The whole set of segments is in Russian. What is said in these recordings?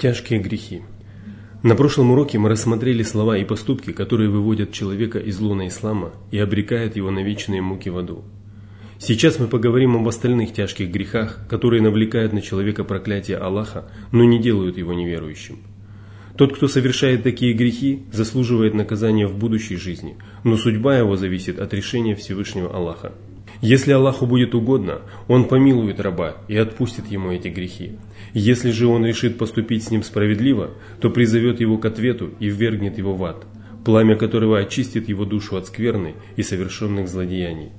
Тяжкие грехи. На прошлом уроке мы рассмотрели слова и поступки, которые выводят человека из лона ислама и обрекают его на вечные муки в аду. Сейчас мы поговорим об остальных тяжких грехах, которые навлекают на человека проклятие Аллаха, но не делают его неверующим. Тот, кто совершает такие грехи, заслуживает наказания в будущей жизни, но судьба его зависит от решения Всевышнего Аллаха. Если Аллаху будет угодно, Он помилует раба и отпустит ему эти грехи. Если же Он решит поступить с ним справедливо, то призовет его к ответу и ввергнет его в ад, пламя которого очистит его душу от скверны и совершенных злодеяний.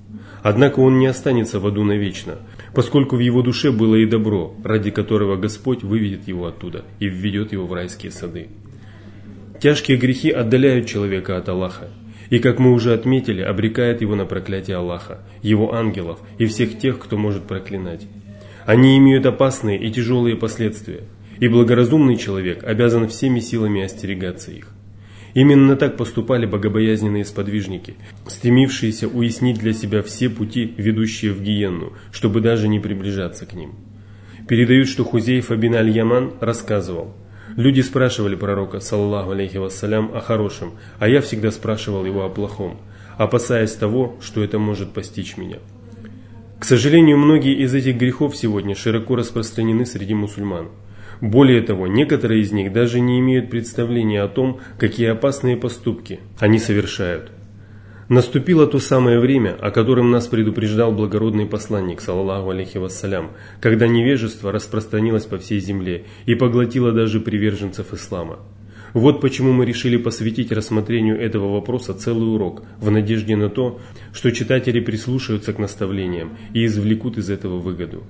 Однако он не останется в аду навечно, поскольку в его душе было и добро, ради которого Господь выведет его оттуда и введет его в райские сады. Тяжкие грехи отдаляют человека от Аллаха, и, как мы уже отметили, обрекает его на проклятие Аллаха, его ангелов и всех тех, кто может проклинать. Они имеют опасные и тяжелые последствия, и благоразумный человек обязан всеми силами остерегаться их. Именно так поступали богобоязненные сподвижники, стремившиеся уяснить для себя все пути, ведущие в Гиенну, чтобы даже не приближаться к ним. Передают, что Хузейф Абин Аль-Яман рассказывал – Люди спрашивали пророка, саллаху алейхи вассалям, о хорошем, а я всегда спрашивал его о плохом, опасаясь того, что это может постичь меня. К сожалению, многие из этих грехов сегодня широко распространены среди мусульман. Более того, некоторые из них даже не имеют представления о том, какие опасные поступки они совершают – Наступило то самое время, о котором нас предупреждал благородный посланник, саллаху алейхи вассалям, когда невежество распространилось по всей земле и поглотило даже приверженцев ислама. Вот почему мы решили посвятить рассмотрению этого вопроса целый урок, в надежде на то, что читатели прислушаются к наставлениям и извлекут из этого выгоду.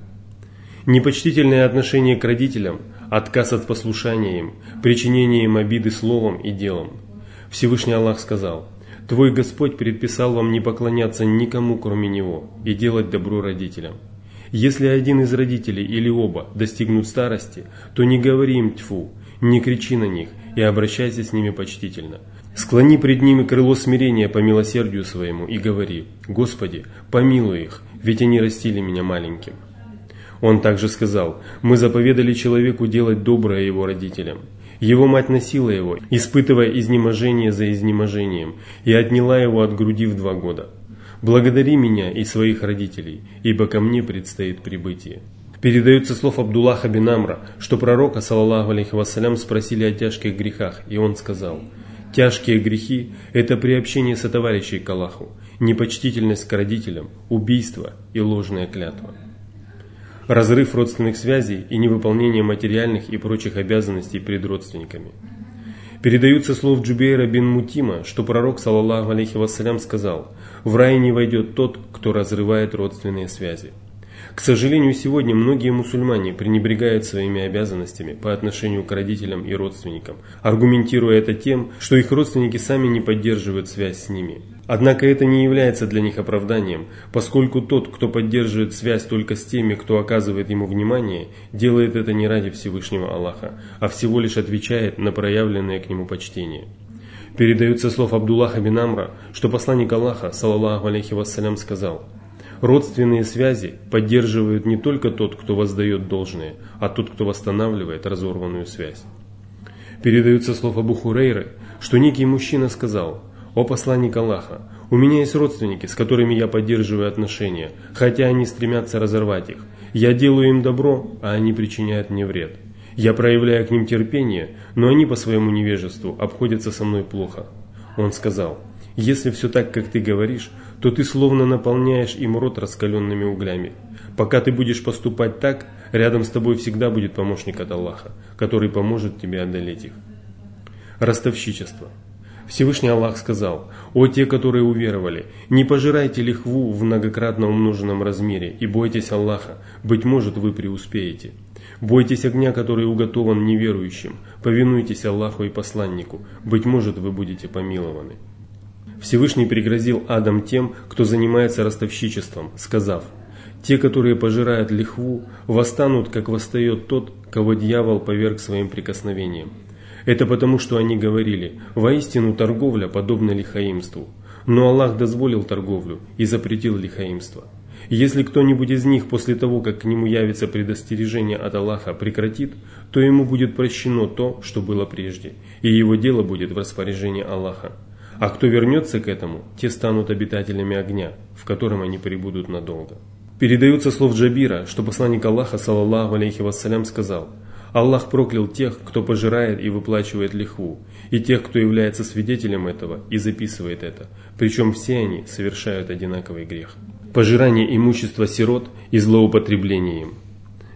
Непочтительное отношение к родителям, отказ от послушания им, причинение им обиды словом и делом. Всевышний Аллах сказал – Твой Господь предписал вам не поклоняться никому, кроме Него, и делать добро родителям. Если один из родителей или оба достигнут старости, то не говори им тьфу, не кричи на них и обращайся с ними почтительно. Склони пред ними крыло смирения по милосердию своему и говори, «Господи, помилуй их, ведь они растили меня маленьким». Он также сказал, «Мы заповедали человеку делать доброе его родителям». Его мать носила его, испытывая изнеможение за изнеможением, и отняла его от груди в два года. Благодари меня и своих родителей, ибо ко мне предстоит прибытие. Передается слов Абдуллаха бин Амра, что пророка, саллаллаху алейхи вассалям, спросили о тяжких грехах, и он сказал, «Тяжкие грехи – это приобщение сотоварищей к Аллаху, непочтительность к родителям, убийство и ложная клятва» разрыв родственных связей и невыполнение материальных и прочих обязанностей перед родственниками. Передаются слов Джубейра бин Мутима, что пророк, саллаллаху алейхи вассалям, сказал, «В рай не войдет тот, кто разрывает родственные связи». К сожалению, сегодня многие мусульмане пренебрегают своими обязанностями по отношению к родителям и родственникам, аргументируя это тем, что их родственники сами не поддерживают связь с ними. Однако это не является для них оправданием, поскольку тот, кто поддерживает связь только с теми, кто оказывает ему внимание, делает это не ради Всевышнего Аллаха, а всего лишь отвечает на проявленное к нему почтение. Передается слов Абдуллаха бин Амра, что посланник Аллаха, саллаллаху алейхи вассалям, сказал Родственные связи поддерживают не только тот, кто воздает должное, а тот, кто восстанавливает разорванную связь. Передаются слов Абу Хурейры, что некий мужчина сказал – «О посланник Аллаха, у меня есть родственники, с которыми я поддерживаю отношения, хотя они стремятся разорвать их. Я делаю им добро, а они причиняют мне вред. Я проявляю к ним терпение, но они по своему невежеству обходятся со мной плохо». Он сказал, «Если все так, как ты говоришь, то ты словно наполняешь им рот раскаленными углями. Пока ты будешь поступать так, рядом с тобой всегда будет помощник от Аллаха, который поможет тебе одолеть их». Ростовщичество – Всевышний Аллах сказал, «О те, которые уверовали, не пожирайте лихву в многократно умноженном размере и бойтесь Аллаха, быть может вы преуспеете. Бойтесь огня, который уготован неверующим, повинуйтесь Аллаху и посланнику, быть может вы будете помилованы». Всевышний пригрозил адам тем, кто занимается ростовщичеством, сказав, «Те, которые пожирают лихву, восстанут, как восстает тот, кого дьявол поверг своим прикосновением». Это потому, что они говорили, воистину торговля подобна лихаимству. Но Аллах дозволил торговлю и запретил лихаимство. Если кто-нибудь из них после того, как к нему явится предостережение от Аллаха, прекратит, то ему будет прощено то, что было прежде, и его дело будет в распоряжении Аллаха. А кто вернется к этому, те станут обитателями огня, в котором они пребудут надолго. Передаются слов Джабира, что посланник Аллаха, саллаллаху алейхи вассалям, сказал «Аллах проклял тех, кто пожирает и выплачивает лихву, и тех, кто является свидетелем этого и записывает это, причем все они совершают одинаковый грех. Пожирание имущества сирот и злоупотребление им.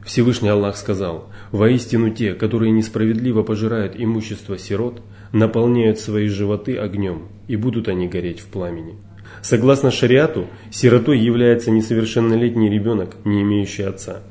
Всевышний Аллах сказал, «Воистину те, которые несправедливо пожирают имущество сирот, наполняют свои животы огнем, и будут они гореть в пламени». Согласно шариату, сиротой является несовершеннолетний ребенок, не имеющий отца.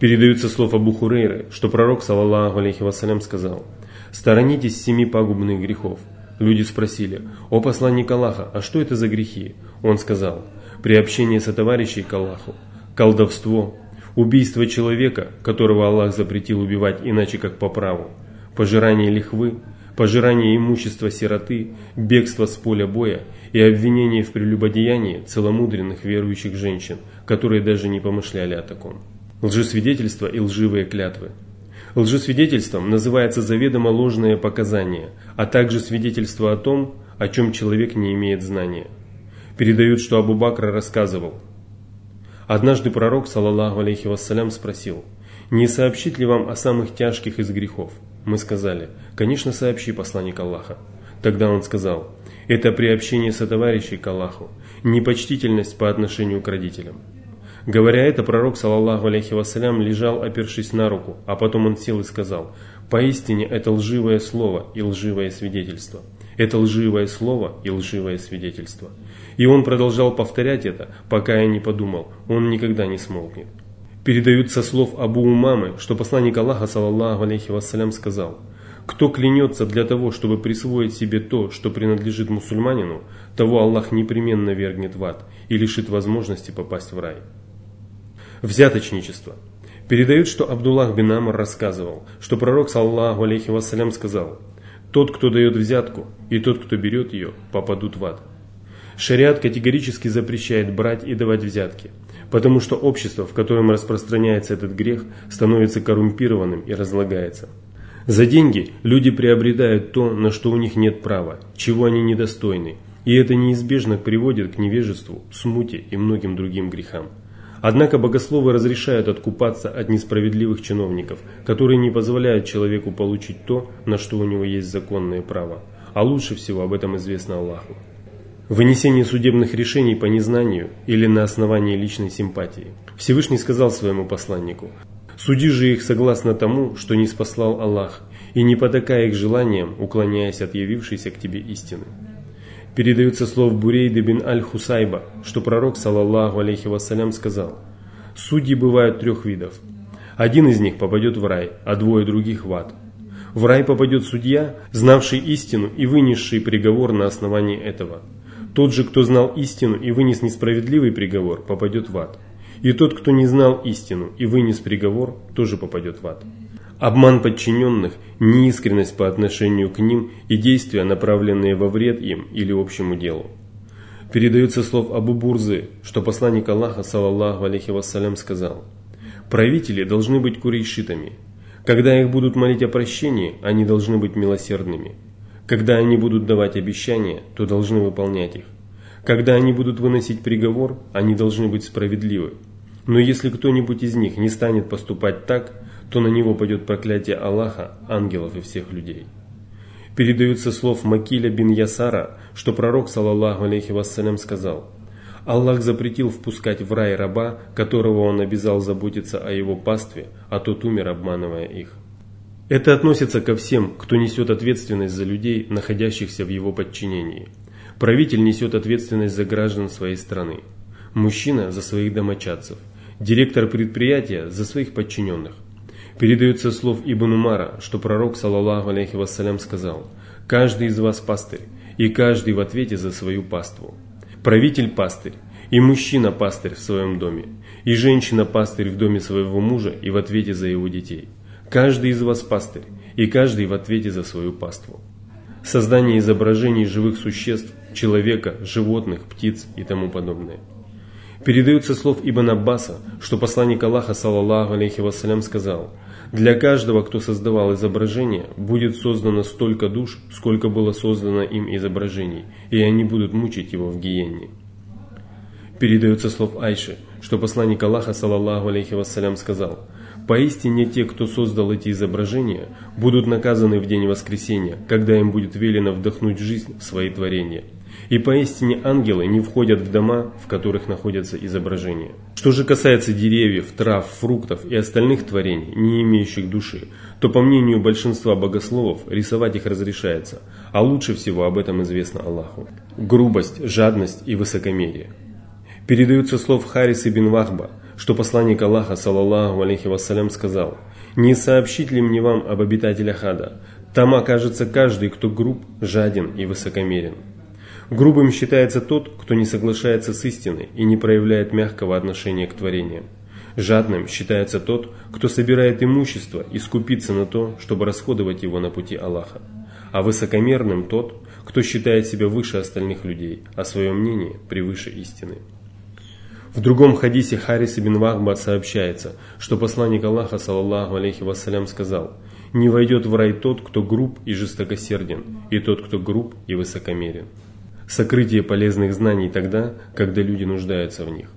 Передаются слов Абу Хурейры, что пророк, саллаллаху алейхи вассалям, сказал «Сторонитесь семи пагубных грехов». Люди спросили «О посланник Аллаха, а что это за грехи?» Он сказал «Приобщение сотоварищей к Аллаху, колдовство, убийство человека, которого Аллах запретил убивать иначе как по праву, пожирание лихвы, пожирание имущества сироты, бегство с поля боя и обвинение в прелюбодеянии целомудренных верующих женщин, которые даже не помышляли о таком. Лжесвидетельство и лживые клятвы. Лжесвидетельством называется заведомо ложное показание, а также свидетельство о том, о чем человек не имеет знания. Передают, что Абу Бакр рассказывал. Однажды пророк, саллаллаху алейхи вассалям, спросил, «Не сообщить ли вам о самых тяжких из грехов?» Мы сказали, «Конечно, сообщи, посланник Аллаха». Тогда он сказал, «Это приобщение сотоварищей к Аллаху, непочтительность по отношению к родителям». Говоря это, пророк, саллаллаху алейхи вассалям, лежал, опершись на руку, а потом он сел и сказал, «Поистине это лживое слово и лживое свидетельство». Это лживое слово и лживое свидетельство. И он продолжал повторять это, пока я не подумал, он никогда не смолкнет. Передают со слов Абу Умамы, что посланник Аллаха, саллаллаху алейхи вассалям, сказал, «Кто клянется для того, чтобы присвоить себе то, что принадлежит мусульманину, того Аллах непременно вергнет в ад и лишит возможности попасть в рай». Взяточничество. Передают, что Абдуллах бин Амр рассказывал, что пророк, саллаллаху алейхи вассалям, сказал, «Тот, кто дает взятку, и тот, кто берет ее, попадут в ад». Шариат категорически запрещает брать и давать взятки – потому что общество, в котором распространяется этот грех, становится коррумпированным и разлагается. За деньги люди приобретают то, на что у них нет права, чего они недостойны, и это неизбежно приводит к невежеству, смуте и многим другим грехам. Однако богословы разрешают откупаться от несправедливых чиновников, которые не позволяют человеку получить то, на что у него есть законное право. А лучше всего об этом известно Аллаху. Вынесение судебных решений по незнанию или на основании личной симпатии. Всевышний сказал своему посланнику, «Суди же их согласно тому, что не спаслал Аллах, и не потакая их желаниям, уклоняясь от явившейся к тебе истины». Передается слов Бурейда бин Аль-Хусайба, что пророк, саллаллаху алейхи вассалям, сказал, «Судьи бывают трех видов. Один из них попадет в рай, а двое других в ад. В рай попадет судья, знавший истину и вынесший приговор на основании этого – тот же, кто знал истину и вынес несправедливый приговор, попадет в ад. И тот, кто не знал истину и вынес приговор, тоже попадет в ад. Обман подчиненных, неискренность по отношению к ним и действия, направленные во вред им или общему делу. Передается слов Абу Бурзы, что посланник Аллаха, саллаллаху алейхи вассалям, сказал, «Правители должны быть курейшитами. Когда их будут молить о прощении, они должны быть милосердными. Когда они будут давать обещания, то должны выполнять их. Когда они будут выносить приговор, они должны быть справедливы. Но если кто-нибудь из них не станет поступать так, то на него пойдет проклятие Аллаха, ангелов и всех людей. Передаются слов Макиля бин Ясара, что пророк, саллаллаху алейхи вассалям, сказал, Аллах запретил впускать в рай раба, которого он обязал заботиться о его пастве, а тот умер, обманывая их. Это относится ко всем, кто несет ответственность за людей, находящихся в его подчинении. Правитель несет ответственность за граждан своей страны. Мужчина за своих домочадцев. Директор предприятия за своих подчиненных. Передается слов Ибн Умара, что пророк, саллаллаху алейхи вассалям, сказал «Каждый из вас пастырь, и каждый в ответе за свою паству. Правитель пастырь, и мужчина пастырь в своем доме, и женщина пастырь в доме своего мужа и в ответе за его детей». Каждый из вас пастырь, и каждый в ответе за свою паству. Создание изображений живых существ, человека, животных, птиц и тому подобное. Передается слов Ибн Аббаса, что посланник Аллаха, саллаллаху алейхи вассалям, сказал, «Для каждого, кто создавал изображение, будет создано столько душ, сколько было создано им изображений, и они будут мучить его в гиенне». Передается слов Айши, что посланник Аллаха, саллаллаху алейхи вассалям, сказал, «Поистине те, кто создал эти изображения, будут наказаны в день воскресения, когда им будет велено вдохнуть жизнь в свои творения». И поистине ангелы не входят в дома, в которых находятся изображения. Что же касается деревьев, трав, фруктов и остальных творений, не имеющих души, то по мнению большинства богословов рисовать их разрешается, а лучше всего об этом известно Аллаху. Грубость, жадность и высокомерие. Передаются слов Хариса бин Вахба, что посланник Аллаха, саллаллаху алейхи вассалям, сказал, «Не сообщить ли мне вам об обитателях ада? Там окажется каждый, кто груб, жаден и высокомерен». Грубым считается тот, кто не соглашается с истиной и не проявляет мягкого отношения к творениям. Жадным считается тот, кто собирает имущество и скупится на то, чтобы расходовать его на пути Аллаха. А высокомерным тот, кто считает себя выше остальных людей, а свое мнение превыше истины. В другом хадисе Харис ибн Вахба сообщается, что посланник Аллаха, саллаллаху алейхи вассалям, сказал, «Не войдет в рай тот, кто груб и жестокосерден, и тот, кто груб и высокомерен» сокрытие полезных знаний тогда, когда люди нуждаются в них.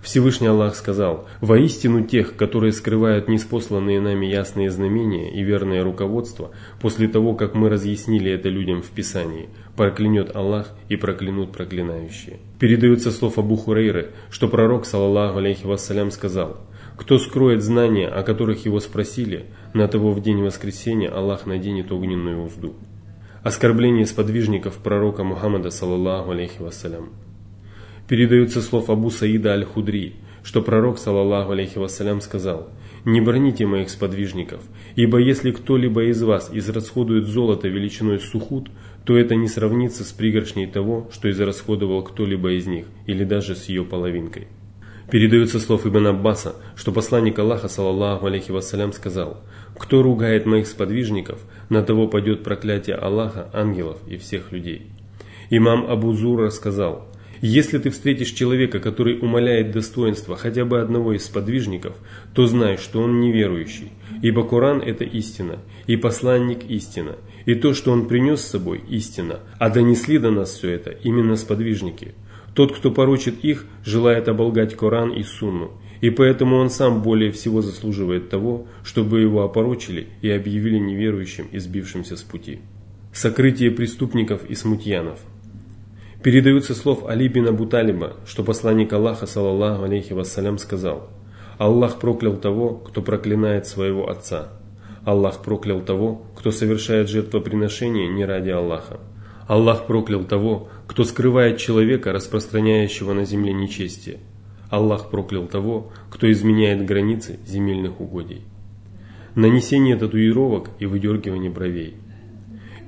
Всевышний Аллах сказал, «Воистину тех, которые скрывают неспосланные нами ясные знамения и верное руководство, после того, как мы разъяснили это людям в Писании, проклянет Аллах и проклянут проклинающие». Передается слов Абу Хурейры, что пророк, саллаллаху алейхи вассалям, сказал, «Кто скроет знания, о которых его спросили, на того в день воскресения Аллах наденет огненную узду». Оскорбление сподвижников пророка Мухаммада, саллаллаху алейхи вассалям. Передаются слов Абу Саида Аль-Худри, что пророк, саллаллаху алейхи вассалям, сказал, «Не броните моих сподвижников, ибо если кто-либо из вас израсходует золото величиной сухут, то это не сравнится с пригоршней того, что израсходовал кто-либо из них, или даже с ее половинкой». Передается слов Ибн Аббаса, что посланник Аллаха, саллаллаху алейхи вассалям, сказал, «Кто ругает моих сподвижников, на того падет проклятие Аллаха, ангелов и всех людей. Имам Абу Зур рассказал, если ты встретишь человека, который умаляет достоинство хотя бы одного из сподвижников, то знай, что он неверующий, ибо Коран – это истина, и посланник – истина, и то, что он принес с собой – истина, а донесли до нас все это именно сподвижники. Тот, кто порочит их, желает оболгать Коран и Сунну, и поэтому он сам более всего заслуживает того, чтобы его опорочили и объявили неверующим и сбившимся с пути. Сокрытие преступников и смутьянов. Передаются слов Али бин Абу Талиба, что посланник Аллаха, саллаллаху алейхи вассалям, сказал «Аллах проклял того, кто проклинает своего отца. Аллах проклял того, кто совершает жертвоприношение не ради Аллаха. Аллах проклял того, кто скрывает человека, распространяющего на земле нечестие. Аллах проклял того, кто изменяет границы земельных угодий. Нанесение татуировок и выдергивание бровей.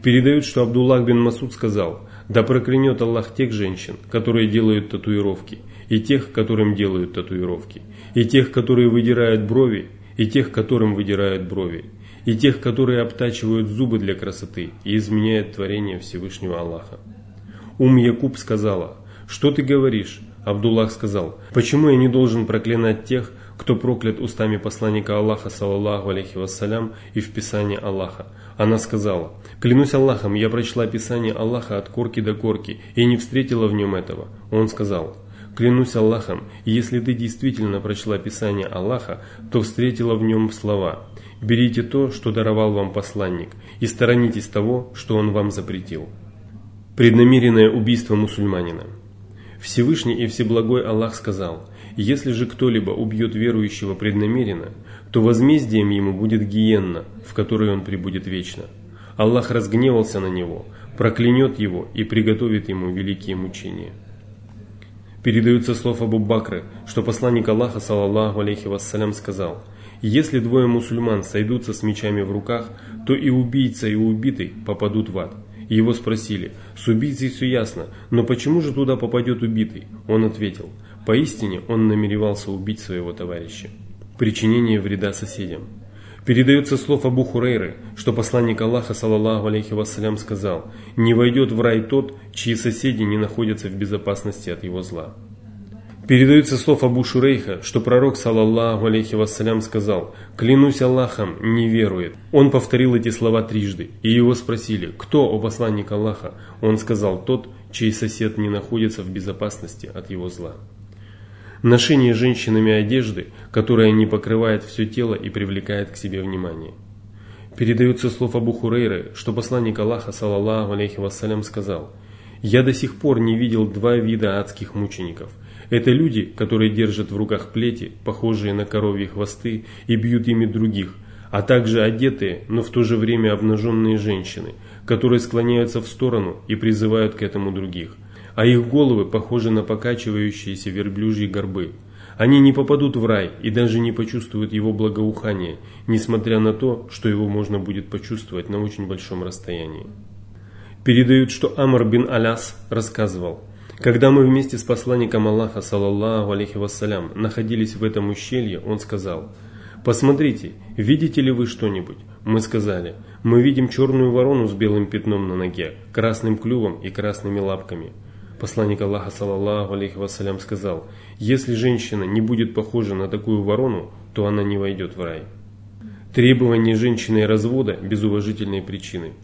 Передают, что Абдуллах бин Масуд сказал, да проклянет Аллах тех женщин, которые делают татуировки, и тех, которым делают татуировки, и тех, которые выдирают брови, и тех, которым выдирают брови, и тех, которые обтачивают зубы для красоты и изменяют творение Всевышнего Аллаха. Ум Якуб сказала, что ты говоришь, Абдуллах сказал, «Почему я не должен проклинать тех, кто проклят устами посланника Аллаха, саллаллаху алейхи вассалям, и в Писании Аллаха?» Она сказала, «Клянусь Аллахом, я прочла Писание Аллаха от корки до корки и не встретила в нем этого». Он сказал, «Клянусь Аллахом, если ты действительно прочла Писание Аллаха, то встретила в нем слова «Берите то, что даровал вам посланник, и сторонитесь того, что он вам запретил». Преднамеренное убийство мусульманина – Всевышний и Всеблагой Аллах сказал, «Если же кто-либо убьет верующего преднамеренно, то возмездием ему будет гиенна, в которой он пребудет вечно. Аллах разгневался на него, проклянет его и приготовит ему великие мучения». Передаются слов Абу Бакры, что посланник Аллаха, саллаллаху алейхи вассалям, сказал, «Если двое мусульман сойдутся с мечами в руках, то и убийца, и убитый попадут в ад». Его спросили, с убийцей все ясно, но почему же туда попадет убитый? Он ответил, поистине он намеревался убить своего товарища. Причинение вреда соседям. Передается слов Абу Хурейры, что посланник Аллаха, саллаллаху алейхи вассалям, сказал, «Не войдет в рай тот, чьи соседи не находятся в безопасности от его зла». Передается слов Абу Шурейха, что пророк, саллаллаху алейхи вассалям, сказал «Клянусь Аллахом, не верует». Он повторил эти слова трижды, и его спросили «Кто, о посланник Аллаха?» Он сказал «Тот, чей сосед не находится в безопасности от его зла». Ношение женщинами одежды, которая не покрывает все тело и привлекает к себе внимание. Передается слов Абу Хурейры, что посланник Аллаха, саллаллаху алейхи вассалям, сказал «Я до сих пор не видел два вида адских мучеников – это люди, которые держат в руках плети, похожие на коровьи хвосты, и бьют ими других, а также одетые, но в то же время обнаженные женщины, которые склоняются в сторону и призывают к этому других, а их головы похожи на покачивающиеся верблюжьи горбы. Они не попадут в рай и даже не почувствуют его благоухания, несмотря на то, что его можно будет почувствовать на очень большом расстоянии. Передают, что Амр бин Аляс рассказывал – когда мы вместе с посланником Аллаха, саллаллаху алейхи вассалям, находились в этом ущелье, он сказал, «Посмотрите, видите ли вы что-нибудь?» Мы сказали, «Мы видим черную ворону с белым пятном на ноге, красным клювом и красными лапками». Посланник Аллаха, саллаллаху алейхи вассалям, сказал, «Если женщина не будет похожа на такую ворону, то она не войдет в рай». Требование женщины развода без уважительной причины –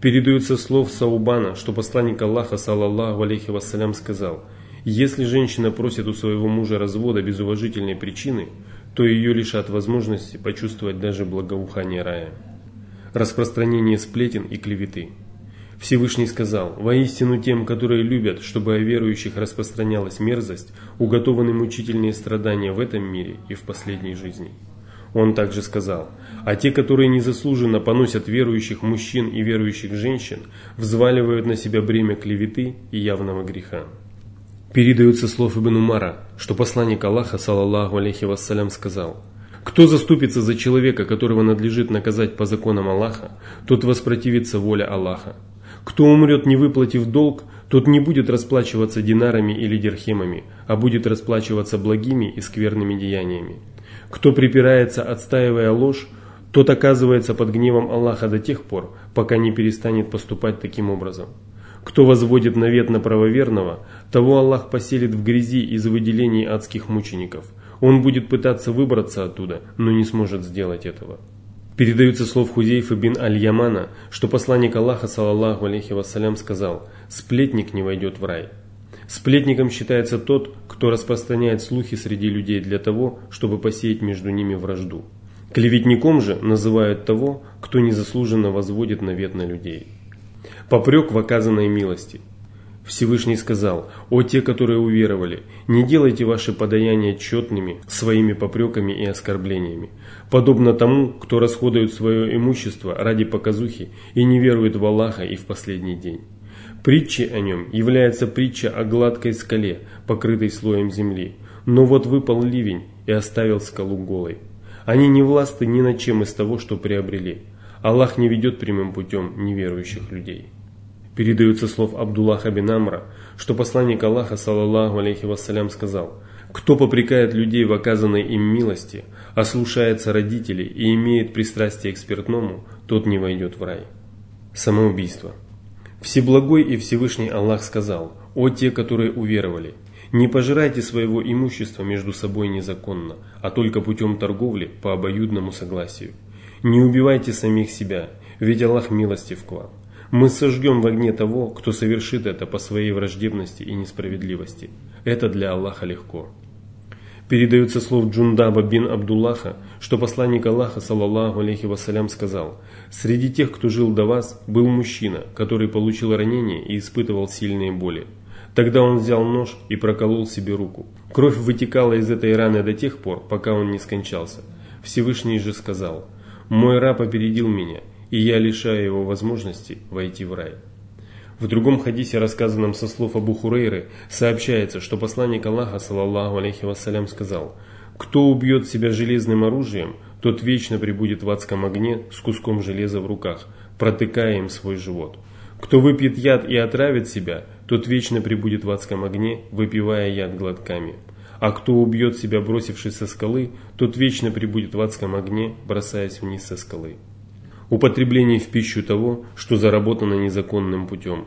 Передается слов Саубана, что посланник Аллаха, саллаллаху алейхи вассалям, сказал, «Если женщина просит у своего мужа развода без уважительной причины, то ее лишат возможности почувствовать даже благоухание рая». Распространение сплетен и клеветы. Всевышний сказал, «Воистину тем, которые любят, чтобы о верующих распространялась мерзость, уготованы мучительные страдания в этом мире и в последней жизни». Он также сказал, а те, которые незаслуженно поносят верующих мужчин и верующих женщин, взваливают на себя бремя клеветы и явного греха. Передаются слов Ибн Умара, что посланник Аллаха, саллаллаху алейхи вассалям, сказал, «Кто заступится за человека, которого надлежит наказать по законам Аллаха, тот воспротивится воле Аллаха. Кто умрет, не выплатив долг, тот не будет расплачиваться динарами или дирхемами, а будет расплачиваться благими и скверными деяниями. Кто припирается, отстаивая ложь, тот оказывается под гневом Аллаха до тех пор, пока не перестанет поступать таким образом. Кто возводит навет на правоверного, того Аллах поселит в грязи из выделений адских мучеников. Он будет пытаться выбраться оттуда, но не сможет сделать этого. Передаются слов Хузейфа бин Аль-Ямана, что посланник Аллаха, саллаллаху алейхи вассалям, сказал «Сплетник не войдет в рай». Сплетником считается тот, кто распространяет слухи среди людей для того, чтобы посеять между ними вражду. Клеветником же называют того, кто незаслуженно возводит навет на людей. Попрек в оказанной милости. Всевышний сказал, «О те, которые уверовали, не делайте ваши подаяния четными своими попреками и оскорблениями, подобно тому, кто расходует свое имущество ради показухи и не верует в Аллаха и в последний день». Притчей о нем является притча о гладкой скале, покрытой слоем земли. Но вот выпал ливень и оставил скалу голой. Они не власты ни над чем из того, что приобрели. Аллах не ведет прямым путем неверующих людей. Передаются слов Абдуллаха бин Амра, что посланник Аллаха, саллаллаху алейхи вассалям, сказал, «Кто попрекает людей в оказанной им милости, ослушается родителей и имеет пристрастие к спиртному, тот не войдет в рай». Самоубийство. Всеблагой и Всевышний Аллах сказал, «О те, которые уверовали, не пожирайте своего имущества между собой незаконно, а только путем торговли по обоюдному согласию. Не убивайте самих себя, ведь Аллах милостив к вам. Мы сожгем в огне того, кто совершит это по своей враждебности и несправедливости. Это для Аллаха легко». Передается со слов Джундаба бин Абдуллаха, что посланник Аллаха, саллаллаху алейхи вассалям, сказал, «Среди тех, кто жил до вас, был мужчина, который получил ранение и испытывал сильные боли. Тогда он взял нож и проколол себе руку. Кровь вытекала из этой раны до тех пор, пока он не скончался. Всевышний же сказал, «Мой раб опередил меня, и я лишаю его возможности войти в рай». В другом хадисе, рассказанном со слов Абу Хурейры, сообщается, что посланник Аллаха, саллаллаху алейхи вассалям, сказал, «Кто убьет себя железным оружием, тот вечно прибудет в адском огне с куском железа в руках, протыкая им свой живот. Кто выпьет яд и отравит себя, тот вечно прибудет в адском огне, выпивая яд глотками. А кто убьет себя, бросившись со скалы, тот вечно прибудет в адском огне, бросаясь вниз со скалы» употребление в пищу того, что заработано незаконным путем.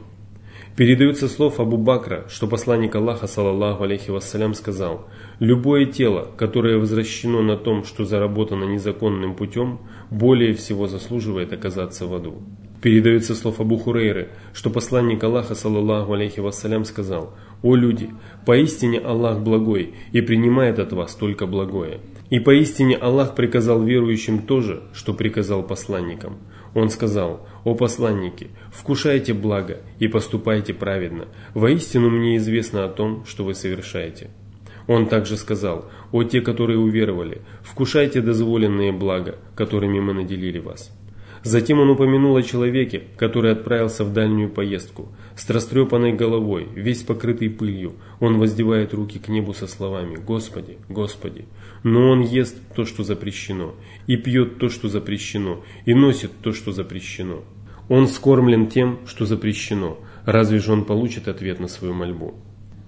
Передается слов Абу Бакра, что посланник Аллаха, саллаллаху алейхи вассалям, сказал, «Любое тело, которое возвращено на том, что заработано незаконным путем, более всего заслуживает оказаться в аду». Передается слов Абу Хурейры, что посланник Аллаха, саллаллаху алейхи вассалям, сказал, «О люди, поистине Аллах благой и принимает от вас только благое». И поистине Аллах приказал верующим то же, что приказал посланникам. Он сказал, «О посланники, вкушайте благо и поступайте праведно. Воистину мне известно о том, что вы совершаете». Он также сказал, «О те, которые уверовали, вкушайте дозволенные блага, которыми мы наделили вас». Затем он упомянул о человеке, который отправился в дальнюю поездку. С растрепанной головой, весь покрытый пылью, он воздевает руки к небу со словами «Господи, Господи». Но он ест то, что запрещено, и пьет то, что запрещено, и носит то, что запрещено. Он скормлен тем, что запрещено. Разве же он получит ответ на свою мольбу?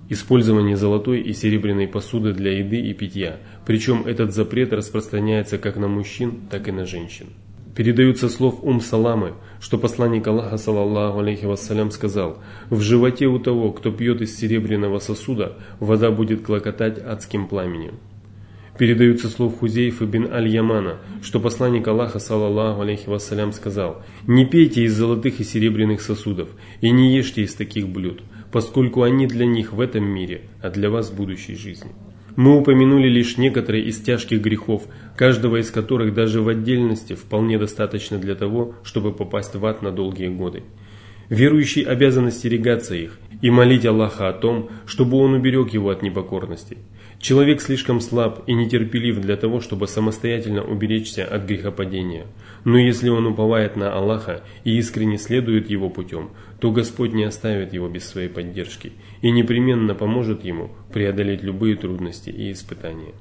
Использование золотой и серебряной посуды для еды и питья, причем этот запрет распространяется как на мужчин, так и на женщин. Передаются слов Ум Саламы, что посланник Аллаха, саллаллаху алейхи вассалям, сказал, «В животе у того, кто пьет из серебряного сосуда, вода будет клокотать адским пламенем». Передаются слов Хузейфа бин Аль-Ямана, что посланник Аллаха, саллаллаху алейхи вассалям, сказал, «Не пейте из золотых и серебряных сосудов, и не ешьте из таких блюд, поскольку они для них в этом мире, а для вас в будущей жизни». Мы упомянули лишь некоторые из тяжких грехов, каждого из которых даже в отдельности вполне достаточно для того, чтобы попасть в ад на долгие годы. Верующий обязан остерегаться их и молить Аллаха о том, чтобы он уберег его от непокорности. Человек слишком слаб и нетерпелив для того, чтобы самостоятельно уберечься от грехопадения. Но если он уповает на Аллаха и искренне следует его путем, то Господь не оставит его без своей поддержки и непременно поможет ему преодолеть любые трудности и испытания.